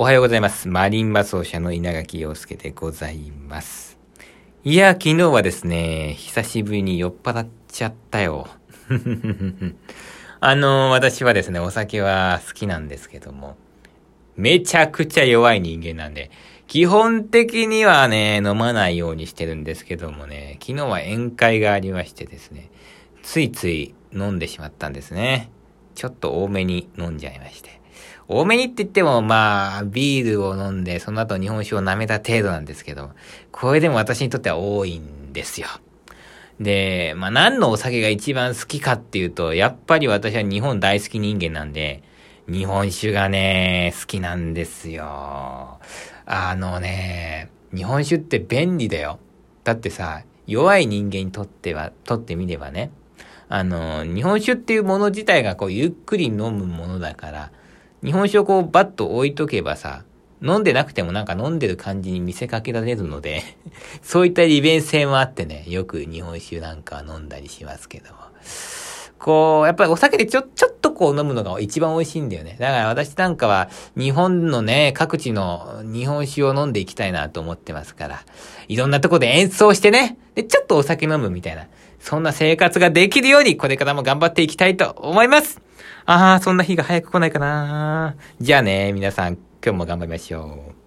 おはようございます。マリンバ奏者の稲垣陽介でございます。いや、昨日はですね、久しぶりに酔っ払っちゃったよ。あの、私はですね、お酒は好きなんですけども、めちゃくちゃ弱い人間なんで、基本的にはね、飲まないようにしてるんですけどもね、昨日は宴会がありましてですね、ついつい飲んでしまったんですね。ちょっと多めに飲んじゃいまして。多めにって言っても、まあ、ビールを飲んで、その後日本酒を舐めた程度なんですけど、これでも私にとっては多いんですよ。で、まあ何のお酒が一番好きかっていうと、やっぱり私は日本大好き人間なんで、日本酒がね、好きなんですよ。あのね、日本酒って便利だよ。だってさ、弱い人間にとっては、とってみればね、あの、日本酒っていうもの自体がこうゆっくり飲むものだから、日本酒をこうバッと置いとけばさ、飲んでなくてもなんか飲んでる感じに見せかけられるので、そういった利便性もあってね、よく日本酒なんか飲んだりしますけども。こう、やっぱりお酒でちょ、ちょっとこう飲むのが一番美味しいんだよね。だから私なんかは日本のね、各地の日本酒を飲んでいきたいなと思ってますから、いろんなとこで演奏してね、で、ちょっとお酒飲むみたいな、そんな生活ができるようにこれからも頑張っていきたいと思いますああ、そんな日が早く来ないかなじゃあね、皆さん、今日も頑張りましょう。